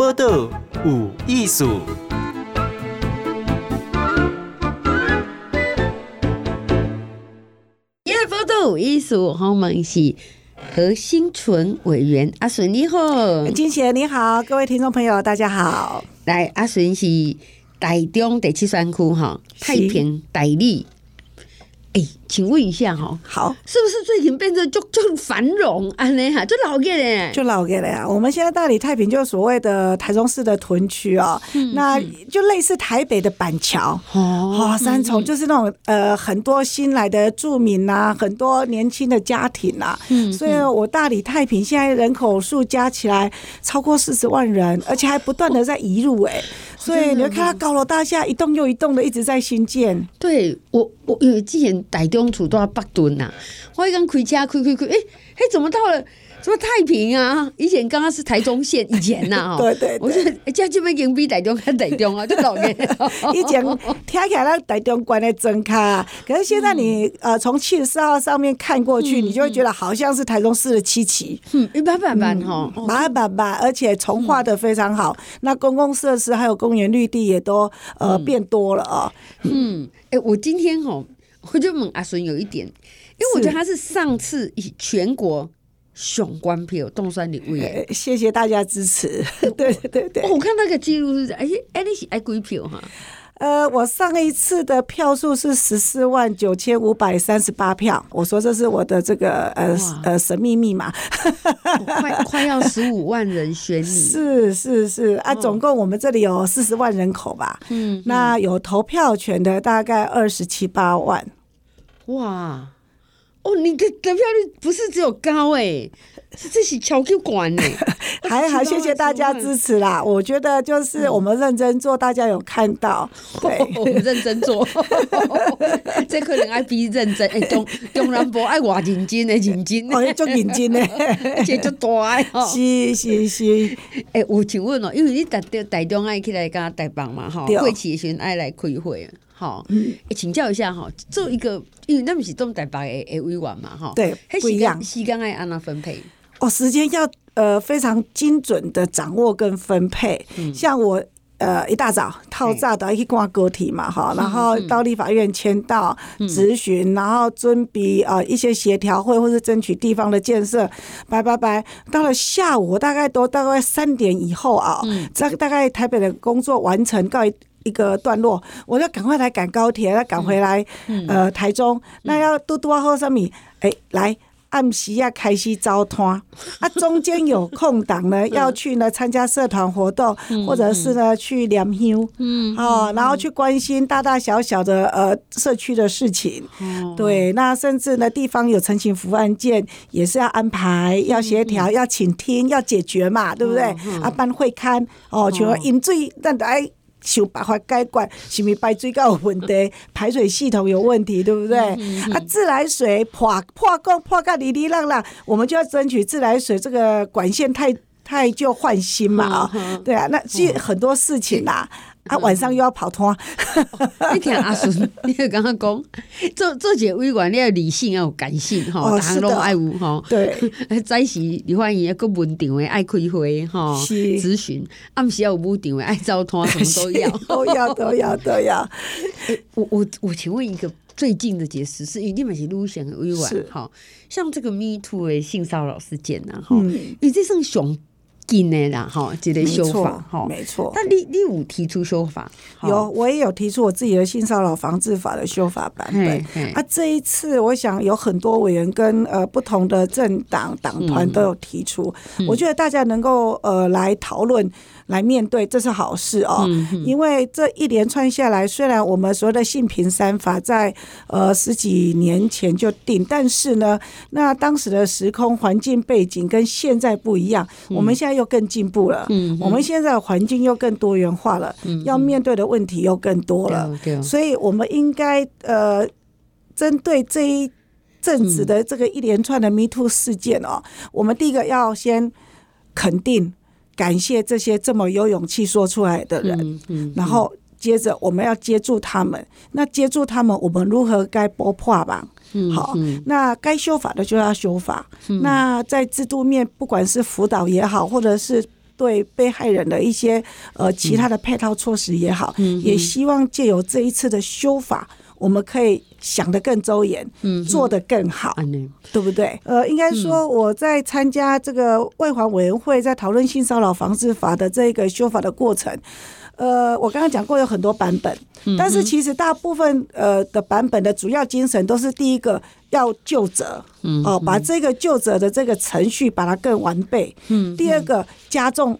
报道有艺术。今日报道有艺术，我们是何新纯委员阿顺你好，金贤你好，各位听众朋友大家好。来，阿顺是台中第七选区哈太平台里。哎、欸，请问一下哈，好，是不是最近变得就就繁荣安尼哈，就老个嘞，就老个嘞啊！我们现在大理太平就是所谓的台中市的屯区哦，嗯、那就类似台北的板桥。哦，三重就是那种呃很多新来的住民呐、啊，很多年轻的家庭呐、啊，嗯，所以我大理太平现在人口数加起来超过四十万人，而且还不断的在移入哎、欸，所以你会看到高楼大厦一栋又一栋的一直在新建。对我，我因为之前台中处到北屯呐，我一刚开车开开开，哎、欸、哎，怎么到了？什么太平啊？以前刚刚是台中县，以前呐、啊，对，对对，我觉得哎，这这边已经比台中还台中啊，就老年。以前听起来那台中关的真卡，可是现在你、嗯、呃从七十四号上面看过去，嗯、你就会觉得好像是台中市的七期，嗯，一般般般哈，一般般般，而且重化的非常好，嗯、那公共设施还有公园绿地也都呃、嗯、变多了啊。嗯，哎、欸，我今天哈。我就问阿孙有一点，因为我觉得他是上次以全国雄关票冻山礼物耶，谢谢大家支持。对对对，我看那个记录是，哎哎，你是爱鬼票哈？呃，我上一次的票数是十四万九千五百三十八票。我说这是我的这个呃呃神秘密码，快 快要十五万人选你。是是是啊，总共我们这里有四十万人口吧？嗯，那有投票权的大概二十七八万。哇，哦，你的得票率不是只有高哎、欸。这是超级管呢，还好谢谢大家支持啦。我觉得就是我们认真做，大家有看到，对，我们认真做，这可能爱比认真。哎，中中南部爱话认真的认真，哦，足认真的，而且足大哦。是是是，哎，我请问哦，因为你台台中爱起来跟台北嘛，哈，会期时爱来开会，好，请教一下哈，做一个，因为那不是东台北的委员嘛，哈，对，不一样，时间爱按哪分配？哦，时间要呃非常精准的掌握跟分配。嗯、像我呃一大早套炸的去挂个体嘛哈，然后到立法院签到咨询，嗯、然后准备呃一些协调会或是争取地方的建设，拜拜拜。到了下午大概都大概三点以后啊，这、嗯、大概台北的工作完成告一一个段落，我要赶快来赶高铁，要赶回来、嗯、呃台中，那要多多喝什么？哎来。暗时要开始招摊啊，中间有空档呢，要去呢参加社团活动，或者是呢去联休，嗯，哦，然后去关心大大小小的呃社区的事情，对，那甚至呢地方有陈情服务案件，也是要安排，要协调，要倾听，要解决嘛，对不对？啊，办会刊哦，像饮水那来。想办法解决，是咪排水沟有问题，排水系统有问题，对不对？啊，自来水破破个破个哩哩浪浪，我们就要争取自来水这个管线太太旧换新嘛啊，对啊，那其实很多事情啦。嗯啊，晚上又要跑摊、哦。你听阿顺，你刚刚讲做做一个委员，你要理性，要有感性，哈、哦，大家拢爱有哈。对，早时你欢迎一个文场的爱开会，哈，咨询；暗时要有武场的爱招摊，什么都 要，都要，都要，都要。我 我我，请问一个最近的解释，是因为你们是路线的委婉，哈，像这个 Me Too 的性骚扰事件呐，哈，因为这算熊。近的啦，哈，这类修法，哈，没错。那你你有提出修法？有，我也有提出我自己的性骚扰防治法的修法版本。啊，这一次我想有很多委员跟呃不同的政党党团都有提出，我觉得大家能够呃来讨论。来面对，这是好事哦，嗯、因为这一连串下来，虽然我们所谓的性平三法在呃十几年前就定，但是呢，那当时的时空环境背景跟现在不一样，嗯、我们现在又更进步了，嗯、我们现在环境又更多元化了，嗯、要面对的问题又更多了，嗯、所以我们应该呃，针对这一阵子的这个一连串的 Me Too 事件哦，嗯、我们第一个要先肯定。感谢这些这么有勇气说出来的人，嗯嗯、然后接着我们要接住他们。那接住他们，我们如何该拨破吧？嗯、好，那该修法的就要修法。嗯、那在制度面，不管是辅导也好，或者是对被害人的一些呃其他的配套措施也好，嗯、也希望借由这一次的修法，我们可以想得更周延，嗯，做得更好，嗯、对不对？呃，应该说我在参加这个外环委员会在讨论性骚扰防治法的这个修法的过程。呃，我刚刚讲过有很多版本，但是其实大部分呃的版本的主要精神都是第一个要救责，哦，把这个救责的这个程序把它更完备。嗯，第二个加重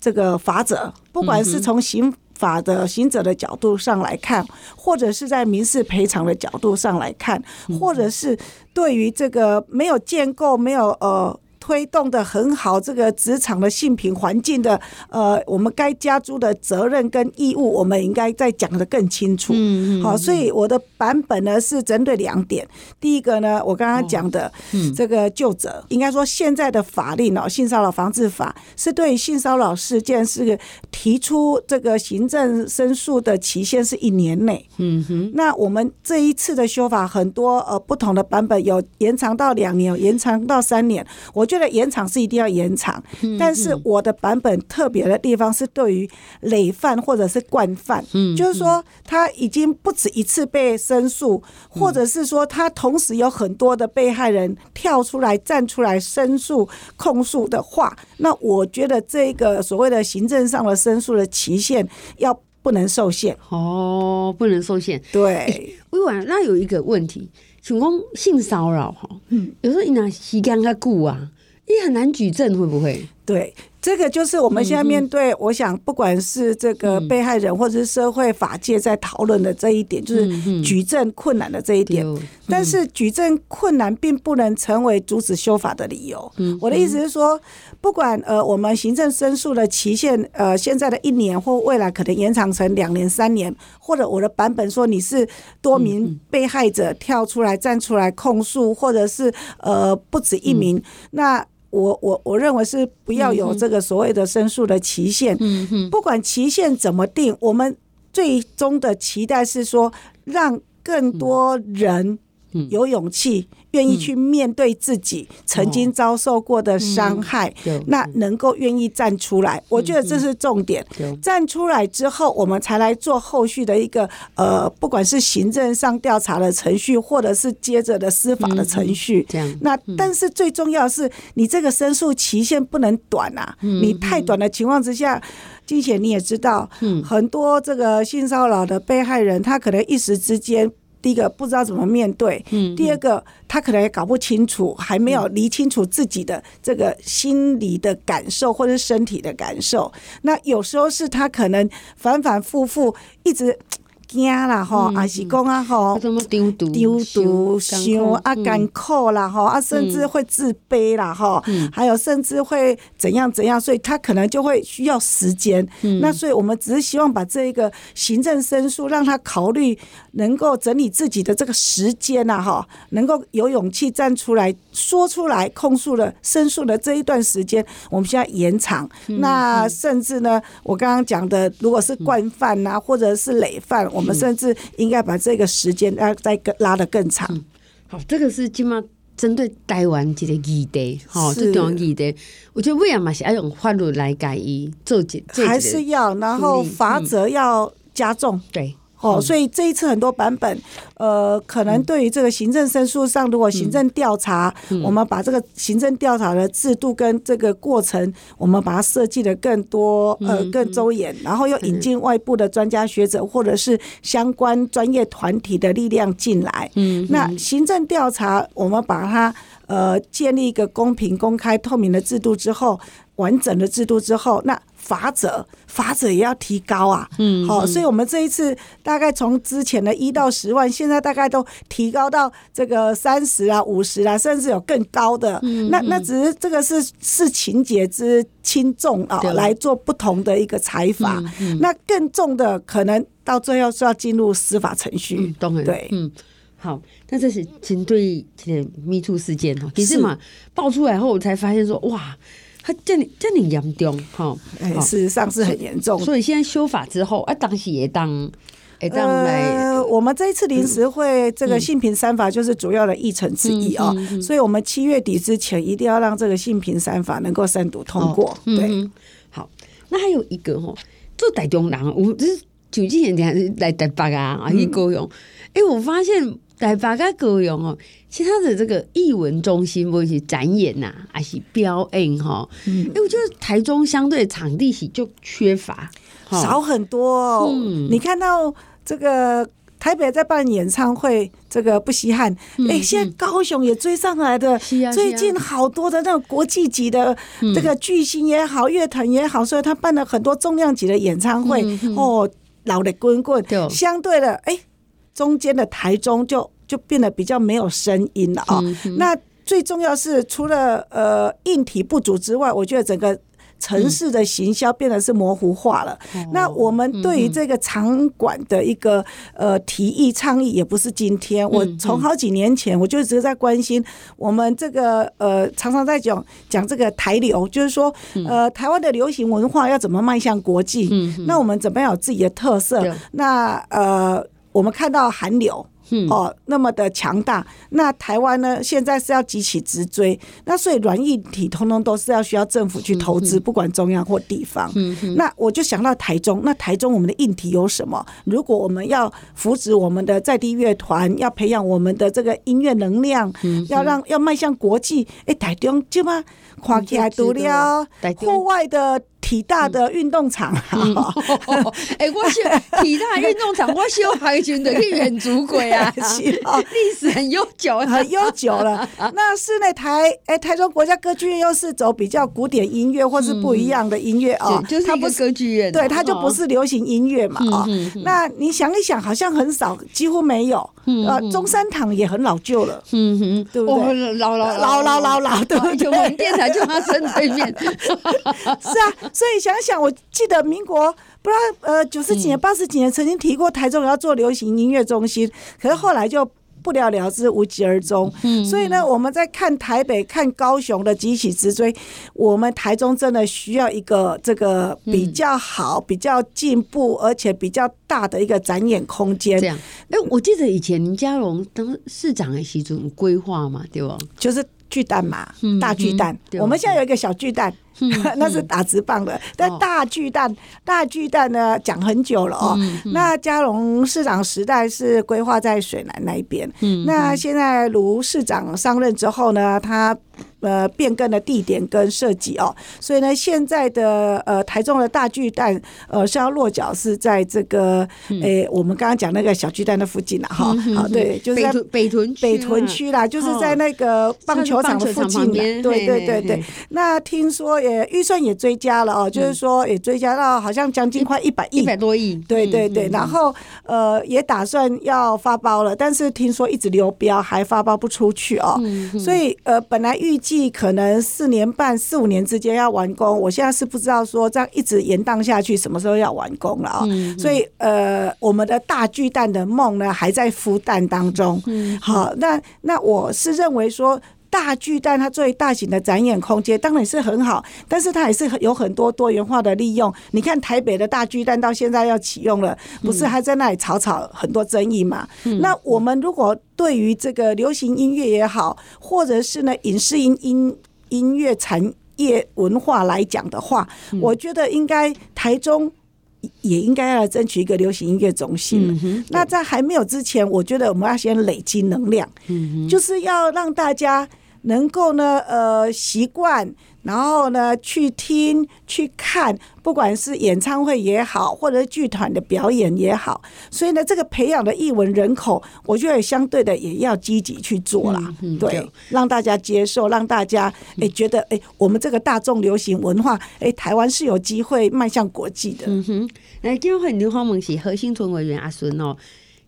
这个法则，不管是从刑法的刑者的角度上来看，或者是在民事赔偿的角度上来看，或者是对于这个没有建构、没有呃。推动的很好，这个职场的性平环境的，呃，我们该加诸的责任跟义务，我们应该再讲的更清楚。嗯，好，所以我的版本呢是针对两点。第一个呢，我刚刚讲的这个旧责，应该说现在的法令哦，性骚扰防治法是对性骚扰事件是个提出这个行政申诉的期限是一年内。嗯哼，那我们这一次的修法很多呃不同的版本，有延长到两年，有延长到三年。我。觉得延长是一定要延长，但是我的版本特别的地方是对于累犯或者是惯犯，就是说他已经不止一次被申诉，或者是说他同时有很多的被害人跳出来站出来申诉控诉的话，那我觉得这个所谓的行政上的申诉的期限要不能受限。哦，不能受限。对，委婉，那有一个问题，请问性骚扰哈，嗯，有时候你拿时间较久啊。也很难举证，会不会？对。这个就是我们现在面对，我想不管是这个被害人或者是社会法界在讨论的这一点，就是举证困难的这一点。但是举证困难并不能成为阻止修法的理由。我的意思是说，不管呃我们行政申诉的期限呃现在的一年或未来可能延长成两年、三年，或者我的版本说你是多名被害者跳出来站出来控诉，或者是呃不止一名，那。我我我认为是不要有这个所谓的申诉的期限，不管期限怎么定，我们最终的期待是说，让更多人有勇气。愿意去面对自己曾经遭受过的伤害，那能够愿意站出来，我觉得这是重点。站出来之后，我们才来做后续的一个呃，不管是行政上调查的程序，或者是接着的司法的程序。这样那但是最重要的是，你这个申诉期限不能短啊！你太短的情况之下，金姐你也知道，很多这个性骚扰的被害人，他可能一时之间。第一个不知道怎么面对，嗯第二个他可能也搞不清楚，还没有理清楚自己的这个心理的感受或者身体的感受。那有时候是他可能反反复复一直。惊啦吼，还是讲啊吼，丢毒想啊艰苦啦吼，啊甚至会自卑啦吼，还有甚至会怎样怎样，所以他可能就会需要时间。那所以我们只是希望把这一个行政申诉，让他考虑能够整理自己的这个时间呐哈，能够有勇气站出来说出来控诉了申诉的这一段时间，我们现在延长。那甚至呢，我刚刚讲的，如果是惯犯呐，或者是累犯，我。我们甚至应该把这个时间拉再更拉得更长。嗯、好，这个是今嘛针对台湾这个议题，哈，这种议题，我觉得为什么是要用法律来改伊做解，还是要，然后罚则要加重，嗯、对。哦，所以这一次很多版本，呃，可能对于这个行政申诉上，如果行政调查，我们把这个行政调查的制度跟这个过程，我们把它设计的更多，呃，更周延，然后又引进外部的专家学者或者是相关专业团体的力量进来。嗯，那行政调查，我们把它呃建立一个公平、公开、透明的制度之后，完整的制度之后，那。罚则，罚则也要提高啊！嗯，好，所以我们这一次大概从之前的一到十万，现在大概都提高到这个三十啊、五十啊，甚至有更高的。嗯，那那只是这个是是情节之轻重啊，来做不同的一个裁罚。那更重的可能到最后是要进入司法程序。嗯，对，嗯，好，那这是针对这个 MeToo 事件哈，其实嘛爆出来后，我才发现说哇。他这里这里严重哈，事实上是很严重。所以现在修法之后，啊，当时也当，也当来。我们这一次临时会这个性平三法就是主要的议程之一哦，所以我们七月底之前一定要让这个性平三法能够三读通过。对，好，那还有一个哦，做台中人，我就是九几年前来台北啊，啊去高雄，哎，我发现。台北跟高雄哦，其他的这个艺文中心或者是展演呐，还是表演哈，因为我觉得台中相对场地是就缺乏，少很多。哦。嗯、你看到这个台北在办演唱会，这个不稀罕。哎、嗯，现在高雄也追上来的，嗯嗯、最近好多的那种国际级的这个巨星也好，乐团也好，所以他办了很多重量级的演唱会。哦，老的滚滚，相对的，哎。中间的台中就就变得比较没有声音了啊。嗯、那最重要是除了呃硬体不足之外，我觉得整个城市的行销变得是模糊化了。嗯、那我们对于这个场馆的一个呃提议倡议，也不是今天，嗯、我从好几年前我就一直在关心我们这个呃常常在讲讲这个台流，就是说呃台湾的流行文化要怎么迈向国际？嗯、那我们怎么样有自己的特色？对那呃。我们看到韩流哦那么的强大，那台湾呢现在是要急起直追，那所以软硬体通通都是要需要政府去投资，不管中央或地方。那我就想到台中，那台中我们的硬体有什么？如果我们要扶植我们的在地乐团，要培养我们的这个音乐能量，要让要迈向国际，哎，台中就嘛看起来独了户外的。体大的运动场，哎、嗯。欸，我是体大运动场，我小孩群的去远足过啊，历史很悠久，很悠久了。那室内台，哎、欸，台中国家歌剧院又是走比较古典音乐或是不一样的音乐哦，嗯、就是它不是歌剧院，对，它就不是流行音乐嘛啊。那你想一想，好像很少，几乎没有。呃，中山堂也很老旧了，嗯哼，对不对？老老老老老老，对，就我们电台就它正对面，是啊。所以想想，我记得民国不知道呃九十几年、八十几年曾经提过台中要做流行音乐中心，可是后来就不了了之，无疾而终。所以呢，我们在看台北、看高雄的急起直追，我们台中真的需要一个这个比较好、比较进步，而且比较大的一个展演空间。这样，哎，我记得以前林佳龙当市长的时候规划嘛，对吧？就是巨蛋嘛，大巨蛋。我们现在有一个小巨蛋。那是打直棒的，但大巨蛋，大巨蛋呢讲很久了哦。那嘉荣市长时代是规划在水南那一边，那现在卢市长上任之后呢，他。呃，变更的地点跟设计哦，所以呢，现在的呃台中的大巨蛋呃是要落脚是在这个诶，我们刚刚讲那个小巨蛋的附近了哈，好对，就是在北屯北屯区啦，就是在那个棒球场的附近，对对对对。那听说也预算也追加了哦，就是说也追加到好像将近快一百亿，一百多亿，对对对。然后呃也打算要发包了，但是听说一直流标还发包不出去哦，所以呃本来预计。可能四年半、四五年之间要完工，我现在是不知道说这样一直延宕下去，什么时候要完工了啊？所以呃，我们的大巨蛋的梦呢，还在孵蛋当中。嗯，好，那那我是认为说，大巨蛋它作为大型的展演空间，当然是很好，但是它也是有很多多元化的利用。你看台北的大巨蛋到现在要启用了，不是还在那里吵吵很多争议嘛？嗯、那我们如果对于这个流行音乐也好，或者是呢影视音音音乐产业文化来讲的话，嗯、我觉得应该台中也应该要来争取一个流行音乐中心。嗯、那在还没有之前，我觉得我们要先累积能量，嗯、就是要让大家能够呢呃习惯。然后呢，去听、去看，不管是演唱会也好，或者是剧团的表演也好，所以呢，这个培养的艺文人口，我觉得相对的也要积极去做啦。嗯嗯、对，对让大家接受，让大家哎觉得哎，我们这个大众流行文化，哎，台湾是有机会迈向国际的。嗯哼，来，今天刘芳文是核心村委员阿孙哦，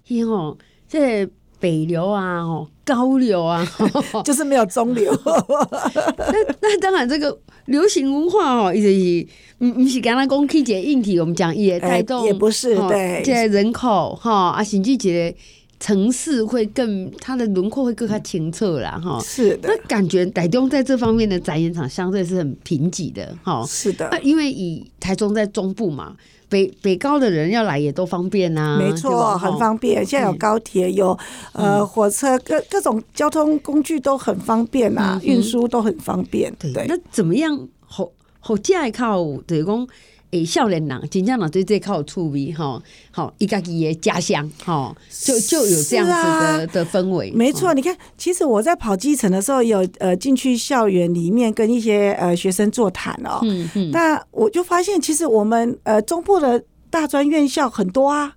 伊哦，这个。北流啊，哦，高流啊，就是没有中流。那那当然，这个流行文化哦，是，嗯，不是刚刚讲起这个硬体，我们讲也带动，也不是对，这人口哈啊，甚至这个层次会更，它的轮廓会更加清澈啦，哈。是的。那感觉台中在这方面的展演场相对是很贫瘠的，哈。是的。因为以台中在中部嘛，北北高的人要来也都方便呐、啊。没错，很方便。现在有高铁，有呃火车，各各种交通工具都很方便呐、啊，运输都很方便。对。那怎么样？好好架靠，等于讲。诶，少年人，真正人对这靠趣味哈，好，一家己的家乡哈，就就有这样子的、啊、的氛围。没错，你看，其实我在跑基层的时候，有呃进去校园里面跟一些呃学生座谈哦。嗯嗯。那我就发现，其实我们呃中部的大专院校很多啊，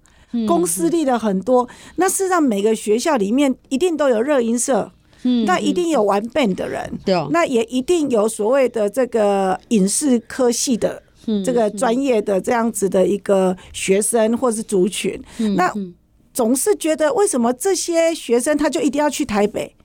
公私立的很多。那事实上，每个学校里面一定都有热音社，嗯，那一定有玩 band 的人，对，那也一定有所谓的这个影视科系的。这个专业的这样子的一个学生或是族群，那总是觉得为什么这些学生他就一定要去台北，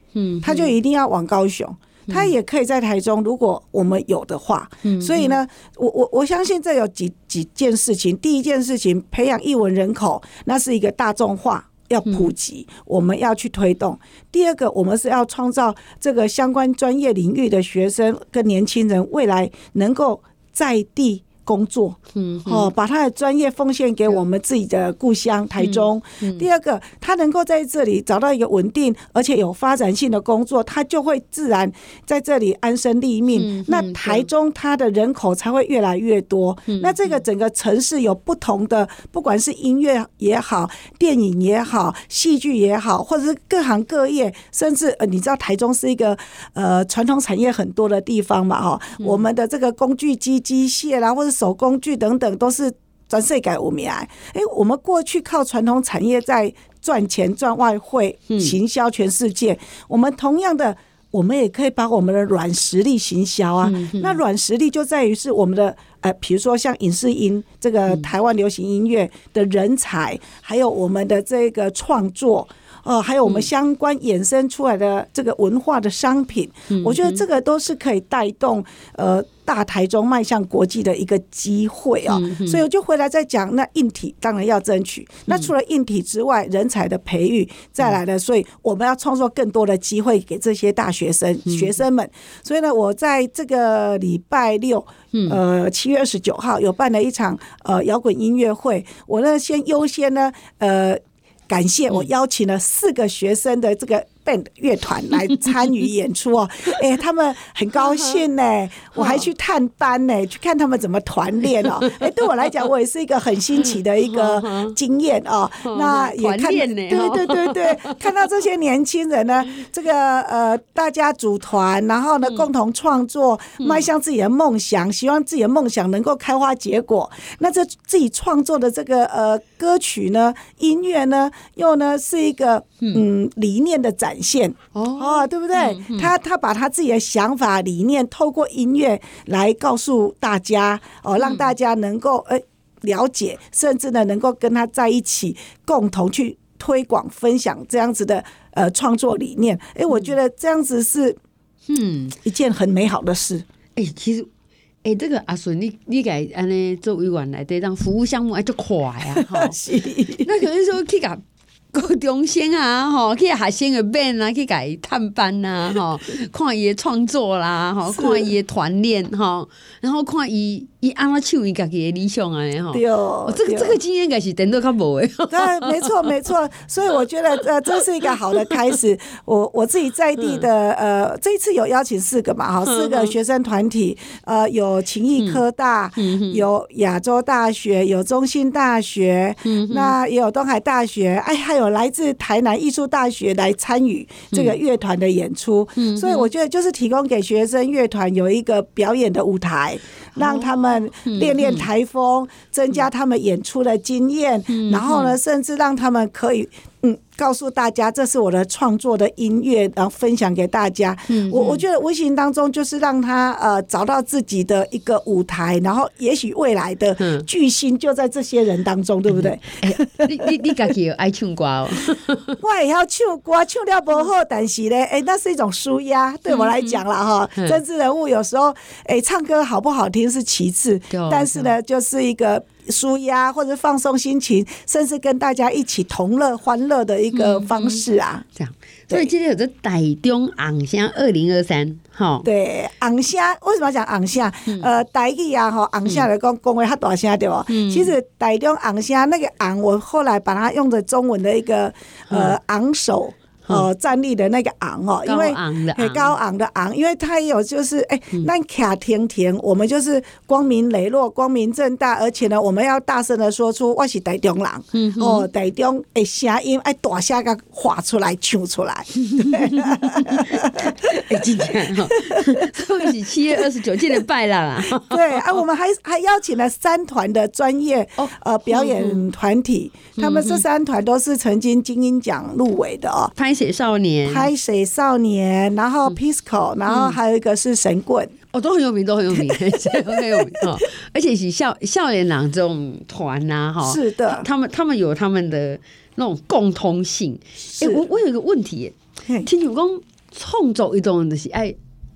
他就一定要往高雄，他也可以在台中，如果我们有的话。所以呢，我我我相信这有几几件事情。第一件事情，培养译文人口，那是一个大众化要普及，我们要去推动。第二个，我们是要创造这个相关专业领域的学生跟年轻人，未来能够在地。工作，嗯，哦，把他的专业奉献给我们自己的故乡台中。第二个，他能够在这里找到一个稳定而且有发展性的工作，他就会自然在这里安身立命。那台中它的人口才会越来越多。那这个整个城市有不同的，不管是音乐也好，电影也好，戏剧也好，或者是各行各业，甚至呃，你知道台中是一个呃传统产业很多的地方嘛，哈，我们的这个工具机机械啦，或者手工具等等都是全世界有名。哎，我们过去靠传统产业在赚钱赚外汇，行销全世界。我们同样的，我们也可以把我们的软实力行销啊。那软实力就在于是我们的，呃，比如说像影视音这个台湾流行音乐的人才，还有我们的这个创作。哦，还有我们相关衍生出来的这个文化的商品，嗯、我觉得这个都是可以带动呃大台中迈向国际的一个机会啊、哦。嗯、所以我就回来再讲，那硬体当然要争取。那除了硬体之外，人才的培育再来的，所以我们要创造更多的机会给这些大学生、嗯、学生们。所以呢，我在这个礼拜六，呃，七月二十九号有办了一场呃摇滚音乐会。我呢先优先呢，呃。感谢我邀请了四个学生的这个。Band 乐团来参与演出哦，哎、欸，他们很高兴呢，我还去探班呢，去看他们怎么团练哦。哎、欸，对我来讲，我也是一个很新奇的一个经验哦。那也看，对对对对，看到这些年轻人呢，这个呃，大家组团，然后呢，共同创作，迈向自己的梦想，希望自己的梦想能够开花结果。那这自己创作的这个呃歌曲呢，音乐呢，又呢是一个嗯理念的展。展现哦，对不对？他他把他自己的想法理念透过音乐来告诉大家哦，让大家能够呃了解，甚至呢能够跟他在一起，共同去推广分享这样子的呃创作理念。哎，我觉得这样子是嗯一件很美好的事。哎，其实哎，这个阿顺，你你该安尼做委员来，这让服务项目哎就快啊！哈，那可能说。高中生啊，吼，去学生的班啊，去给探班呐，吼，看伊的创作啦，吼，看伊的团练，吼，然后看伊伊安怎唱伊家己的理想啊，吼。对哦，这个这个经验应该是等到较无诶。对，没错没错，所以我觉得呃，这是一个好的开始。我我自己在地的呃，这一次有邀请四个嘛，哈，四个学生团体，呃，有勤益科大，有亚洲大学，有中兴大学，那也有东海大学，哎，还有。有来自台南艺术大学来参与这个乐团的演出，所以我觉得就是提供给学生乐团有一个表演的舞台，让他们练练台风，增加他们演出的经验，然后呢，甚至让他们可以。嗯，告诉大家，这是我的创作的音乐，然后分享给大家。嗯，我我觉得无形当中就是让他呃找到自己的一个舞台，然后也许未来的巨星就在这些人当中，对不对？你你你自己有爱唱歌哦？我也要唱歌，唱了不好，但是呢，哎，那是一种舒压，对我来讲了哈。政治人物有时候，哎，唱歌好不好听是其次，但是呢，就是一个舒压或者放松心情，甚至跟大家一起同乐欢乐的一个方式啊。这样，所以今天有个台中昂虾二零二三，哈，对，昂虾为什么要讲昂虾？呃，台语啊，哈，昂虾来讲讲话较大声对吧？其实台中昂虾那个昂，我后来把它用的中文的一个呃昂首。哦，站立的那个昂哦，因为很高昂的昂，因为它有就是哎，那卡甜甜，我们就是光明磊落、光明正大，而且呢，我们要大声的说出我是台中人，哦，台中哎声音哎大声个画出来、唱出来。哎，今天哈，所以是七月二十九届的拜了啊。对啊，我们还还邀请了三团的专业呃表演团体，他们这三团都是曾经金音奖入围的哦。拍谢少年，拍水少年，然后 Pisco，然后还有一个是神棍，哦，都很有名，都很有名，都很有名哦。而且是少少年郎这种团呐，哈，是的，他们他们有他们的那种共通性。哎，我我有一个问题，听你讲创作一种就是爱。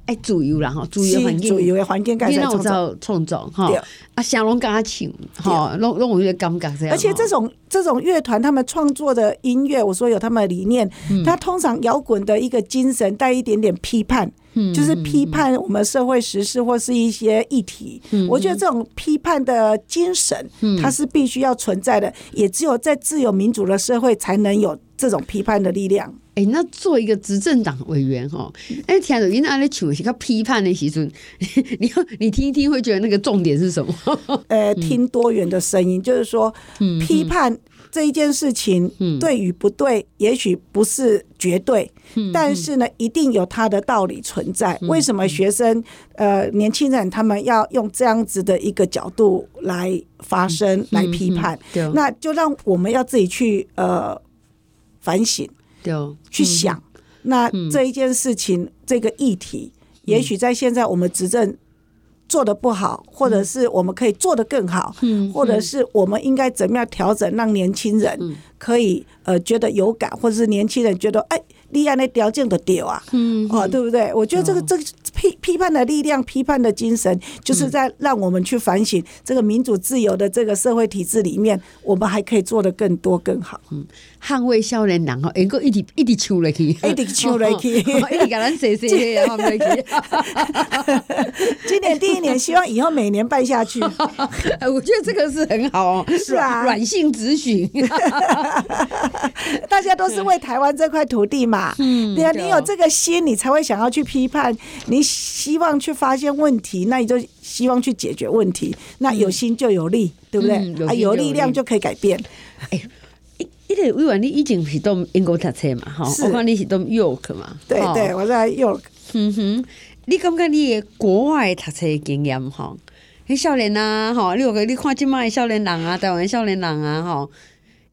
哎，自由啦哈，自由环境，自由的环境，你那我知道创造哈，啊，想拢跟他唱哈，拢拢我觉得感觉这样。而且这种这种乐团，他们创作的音乐，我说有他们的理念，他通常摇滚的一个精神带一点点批判，就是批判我们社会时事或是一些议题。我觉得这种批判的精神，它是必须要存在的，也只有在自由民主的社会才能有这种批判的力量。哎、欸，那做一个执政党委员哈，哎，听到因为那唱是个批判的时阵，你你听一听会觉得那个重点是什么？呃，听多元的声音，就是说，批判这一件事情对与不对，也许不是绝对，但是呢，一定有它的道理存在。为什么学生呃年轻人他们要用这样子的一个角度来发声来批判？那就让我们要自己去呃反省。去想，那这一件事情，这个议题，也许在现在我们执政做得不好，或者是我们可以做得更好，或者是我们应该怎么样调整，让年轻人可以呃觉得有感，或者是年轻人觉得哎。立案的条件都丢啊，嗯，哦，对不对？我觉得这个这个批批判的力量、批判的精神，就是在让我们去反省这个民主自由的这个社会体制里面，我们还可以做得更多更好。嗯，捍卫少年郎哈，能够一直一直唱下去，一直唱下去，一直给咱谢谢谢谢今年第一年，希望以后每年办下去。我觉得这个是很好哦，是啊，软性咨询，大家都是为台湾这块土地嘛。嗯，对啊，你有这个心，你才会想要去批判，你希望去发现问题，那你就希望去解决问题。那有心就有力，对不对？啊，有力量就可以改变。哎，一一点委婉，你以前是读英国读册嘛？吼，我看你是读 York 嘛？对对，我在 York。嗯哼，你感觉你的国外读册经验吼？迄少年啊，吼，你有个你看即麦的少年人啊，台湾少年人啊，吼，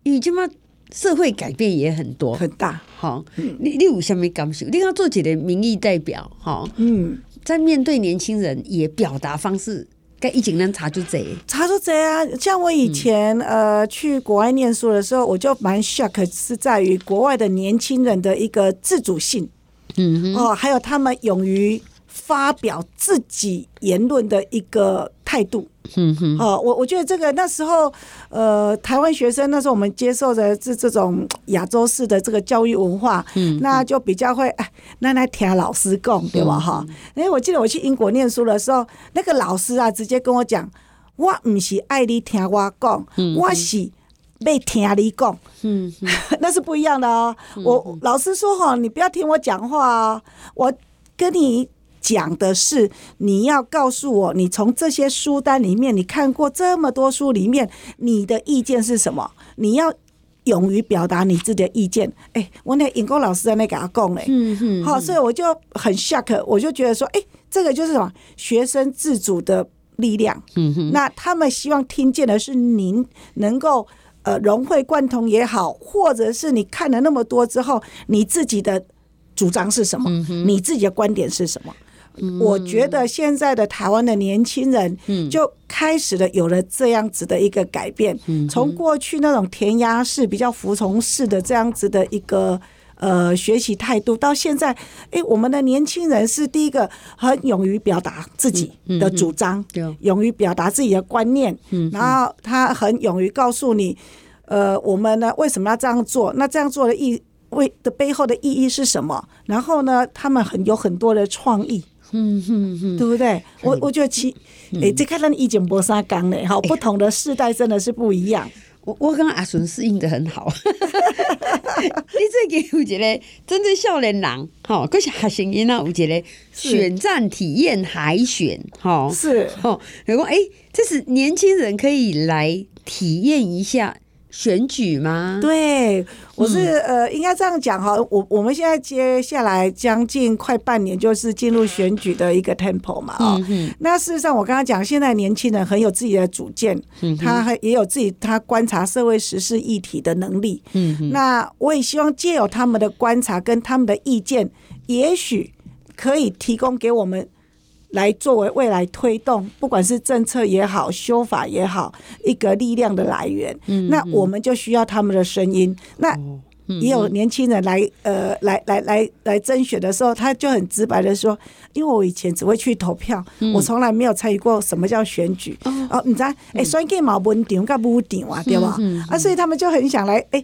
因为即麦。社会改变也很多很大，好，你你有啥物感受？你要做一个民意代表，吼，嗯，在面对年轻人，也表达方式，该一警人查出贼，查出贼啊！像我以前呃去国外念书的时候，我就蛮 shock，是在于国外的年轻人的一个自主性，嗯哦，还有他们勇于发表自己言论的一个态度。嗯哼，哦，我我觉得这个那时候，呃，台湾学生那时候我们接受的是这种亚洲式的这个教育文化，嗯，那就比较会哎，那来听老师讲，对吧？哈，因为我记得我去英国念书的时候，那个老师啊，直接跟我讲，我不是爱你听我讲，我是被听你讲，嗯，那是不一样的哦。我老师说哈，你不要听我讲话啊，我跟你。讲的是你要告诉我，你从这些书单里面，你看过这么多书里面，你的意见是什么？你要勇于表达你自己的意见。哎、欸，我那尹工老师在那给他供嘞，嗯嗯，好，所以我就很 shock，我就觉得说，哎、欸，这个就是什么学生自主的力量。嗯哼，那他们希望听见的是您能够呃融会贯通也好，或者是你看了那么多之后，你自己的主张是什么？嗯哼，你自己的观点是什么？我觉得现在的台湾的年轻人，就开始了有了这样子的一个改变，从过去那种填鸭式、比较服从式的这样子的一个。呃学习态度，到现在，哎，我们的年轻人是第一个很勇于表达自己的主张，勇于表达自己的观念，然后他很勇于告诉你，呃，我们呢为什么要这样做？那这样做的意为的背后的意义是什么？然后呢，他们很有很多的创意。嗯嗯嗯，对不对？我我觉得其，诶，这看咱以前无啥讲嘞，哈，不同的世代真的是不一样。我我跟阿顺适应的很好。你最近有一个针对少年人，哈，可是学生囡仔有一个选战体验海选，哈，是，吼，如果哎，这是年轻人可以来体验一下。选举吗？对，我是、嗯、呃，应该这样讲哈。我我们现在接下来将近快半年，就是进入选举的一个 temple 嘛。哦、嗯，那事实上，我刚刚讲，现在年轻人很有自己的主见，嗯，他还也有自己他观察社会时事议题的能力。嗯，那我也希望借由他们的观察跟他们的意见，也许可以提供给我们。来作为未来推动，不管是政策也好，修法也好，一个力量的来源。嗯，那我们就需要他们的声音。那也有年轻人来，呃，来来来来甄选的时候，他就很直白的说：“因为我以前只会去投票，我从来没有参与过什么叫选举。哦，你知道，哎，选举嘛，文场跟武场啊，对吧？啊，所以他们就很想来，哎，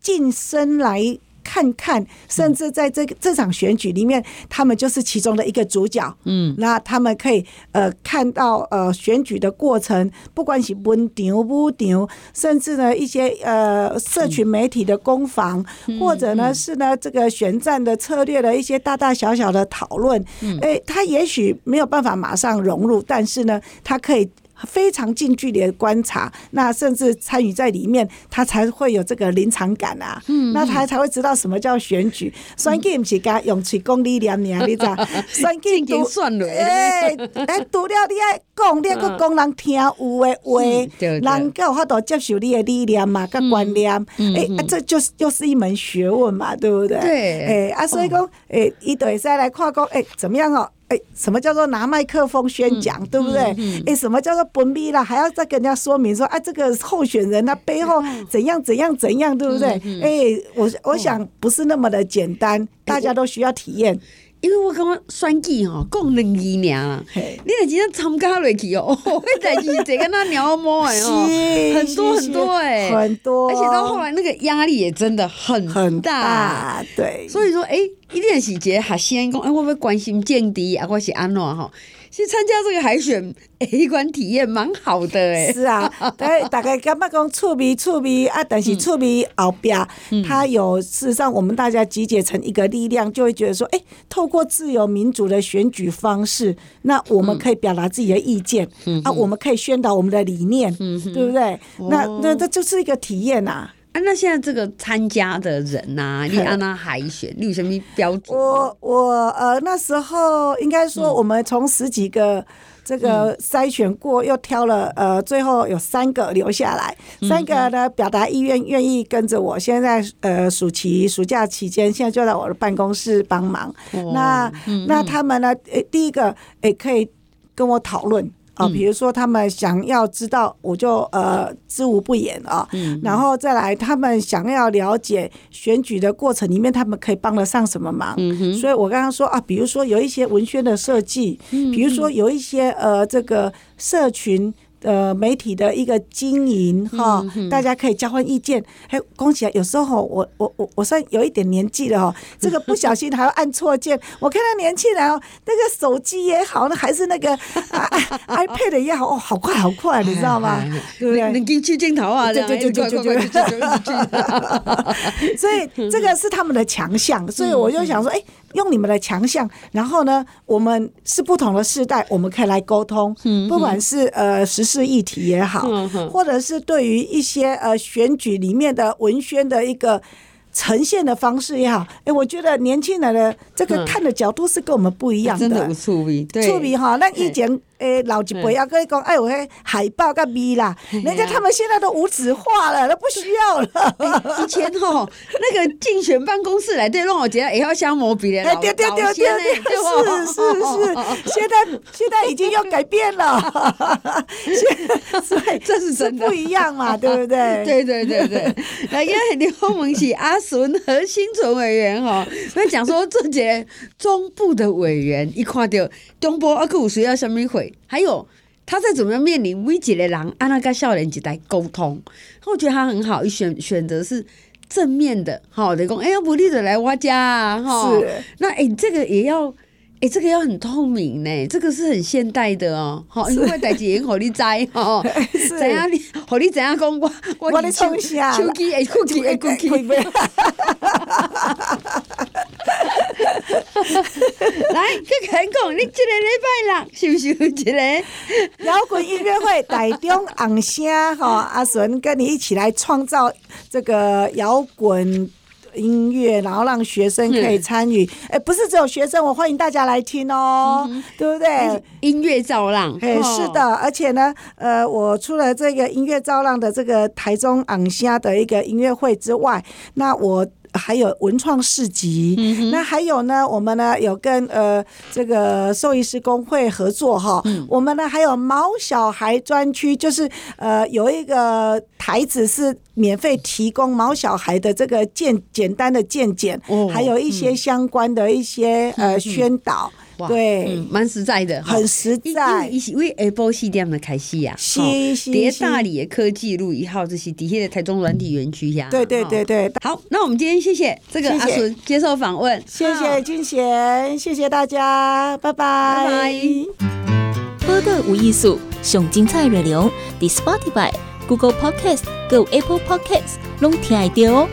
晋升来。”看看，甚至在这个这场选举里面，他们就是其中的一个主角。嗯，那他们可以呃看到呃选举的过程，不管是温场、武场，甚至呢一些呃社群媒体的攻防，或者呢是呢这个选战的策略的一些大大小小的讨论。哎，他也许没有办法马上融入，但是呢，他可以。非常近距离的观察，那甚至参与在里面，他才会有这个临场感啊。嗯，那他才会知道什么叫选举。选举不是讲用嘴讲理念呢，你知道？选举都算了。哎哎，除了你爱讲，你还搁讲人听有的话，人够有法度接受你的理念嘛，跟观念。哎，这就是又是一门学问嘛，对不对？对。哎啊，所以讲，哎，伊就会使来看讲，哎，怎么样哦？哎，什么叫做拿麦克风宣讲，嗯、对不对？哎、什么叫做不必了？还要再跟人家说明说，啊，这个候选人他背后怎样怎样怎样，对不对？哎、我我想不是那么的简单，嗯、大家都需要体验。因为我感觉选举吼，讲两字尔，你若真正参加落去哦，迄代志这个那鸟毛诶哦，很多很多诶，很多，而且到后来那个压力也真的很很大，对。所以说，哎，一定是一个学生讲，欸，我要关心政治啊，我是安怎吼。去参加这个海选，哎，一关体验蛮好的哎。是啊，大大概感觉讲趣味趣味啊，但是趣味后边，它有事实上我们大家集结成一个力量，就会觉得说，哎，透过自由民主的选举方式，那我们可以表达自己的意见，啊，我们可以宣导我们的理念，对不对？那那这就是一个体验呐。啊，那现在这个参加的人呐、啊，你按那海选，你有什么标准？我我呃那时候应该说，我们从十几个这个筛选过，又挑了呃最后有三个留下来，三个呢表达意愿，愿意跟着我。现在呃暑期暑假期间，现在就在我的办公室帮忙。那那他们呢？诶，第一个诶可以跟我讨论。啊，比如说他们想要知道，我就呃知无不言啊。嗯。然后再来，他们想要了解选举的过程里面，他们可以帮得上什么忙？嗯。所以我刚刚说啊，比如说有一些文宣的设计，比如说有一些呃这个社群。呃，媒体的一个经营哈，大家可以交换意见。还恭喜啊！有时候我我我我算有一点年纪了哈，这个不小心还要按错键。我看到年轻人哦，那个手机也好，那还是那个 iPad 也好，哦，好快好快，你知道吗？对不对？能进去镜头啊？对对对对对对。所以这个是他们的强项，所以我就想说，哎。用你们的强项，然后呢，我们是不同的世代，我们可以来沟通，不管是呃时事议题也好，或者是对于一些呃选举里面的文宣的一个呈现的方式也好，哎，我觉得年轻人的这个看的角度是跟我们不一样的，真的有趣味，趣味哈。那以前诶，老一辈啊跟你讲，哎呦，嘿，海报跟咪啦，人家他们现在都无纸化了，都不需要了。以前吼，那个竞选办公室来对让我觉得也要削毛笔的，哎，对对对对对，是是是，现在 现在已经要改变了，所以这是真的不一样嘛，对不对？对对对对，那因为刘文喜阿顺和新存委员哈，那讲说这节中部的委员一看到中部阿有需要什么会。还有他在怎么样面临危急的狼，安娜跟少年时代沟通，我觉得他很好，一选选择是正面的，好的讲，哎要，不利的来我家啊，哈，是，那哎，这个也要。哎，这个要很透明呢，这个是很现代的哦。好，因为代志很好你知哦。怎样你好你怎样讲我我我的从小手机哎，cookie 哎，cookie。来，去看讲，你这个礼拜六是不是有一个摇滚音乐会台中红声哈？阿顺跟你一起来创造这个摇滚。音乐，然后让学生可以参与。哎、嗯，不是只有学生，我欢迎大家来听哦，嗯、对不对？音乐造浪，哎，是的。而且呢，呃，我除了这个音乐造浪的这个台中昂虾的一个音乐会之外，那我。还有文创市集，嗯、那还有呢，我们呢有跟呃这个兽医师工会合作哈，嗯、我们呢还有毛小孩专区，就是呃有一个台子是免费提供毛小孩的这个健简单的健检，哦、还有一些相关的一些、嗯、呃宣导。哇对，蛮、嗯、实在的，很实在。因为下晡四点的开始呀，是是叠大里的科技路一号，这些底下的台中软体园区呀。对对对对，好，那我们今天谢谢这个阿纯接受访问，谢谢俊贤，谢谢大家，拜拜。拜拜。播客无艺术，上精彩内容，The Spotify、Google Podcast、Go Apple Podcasts，拢听得到哦。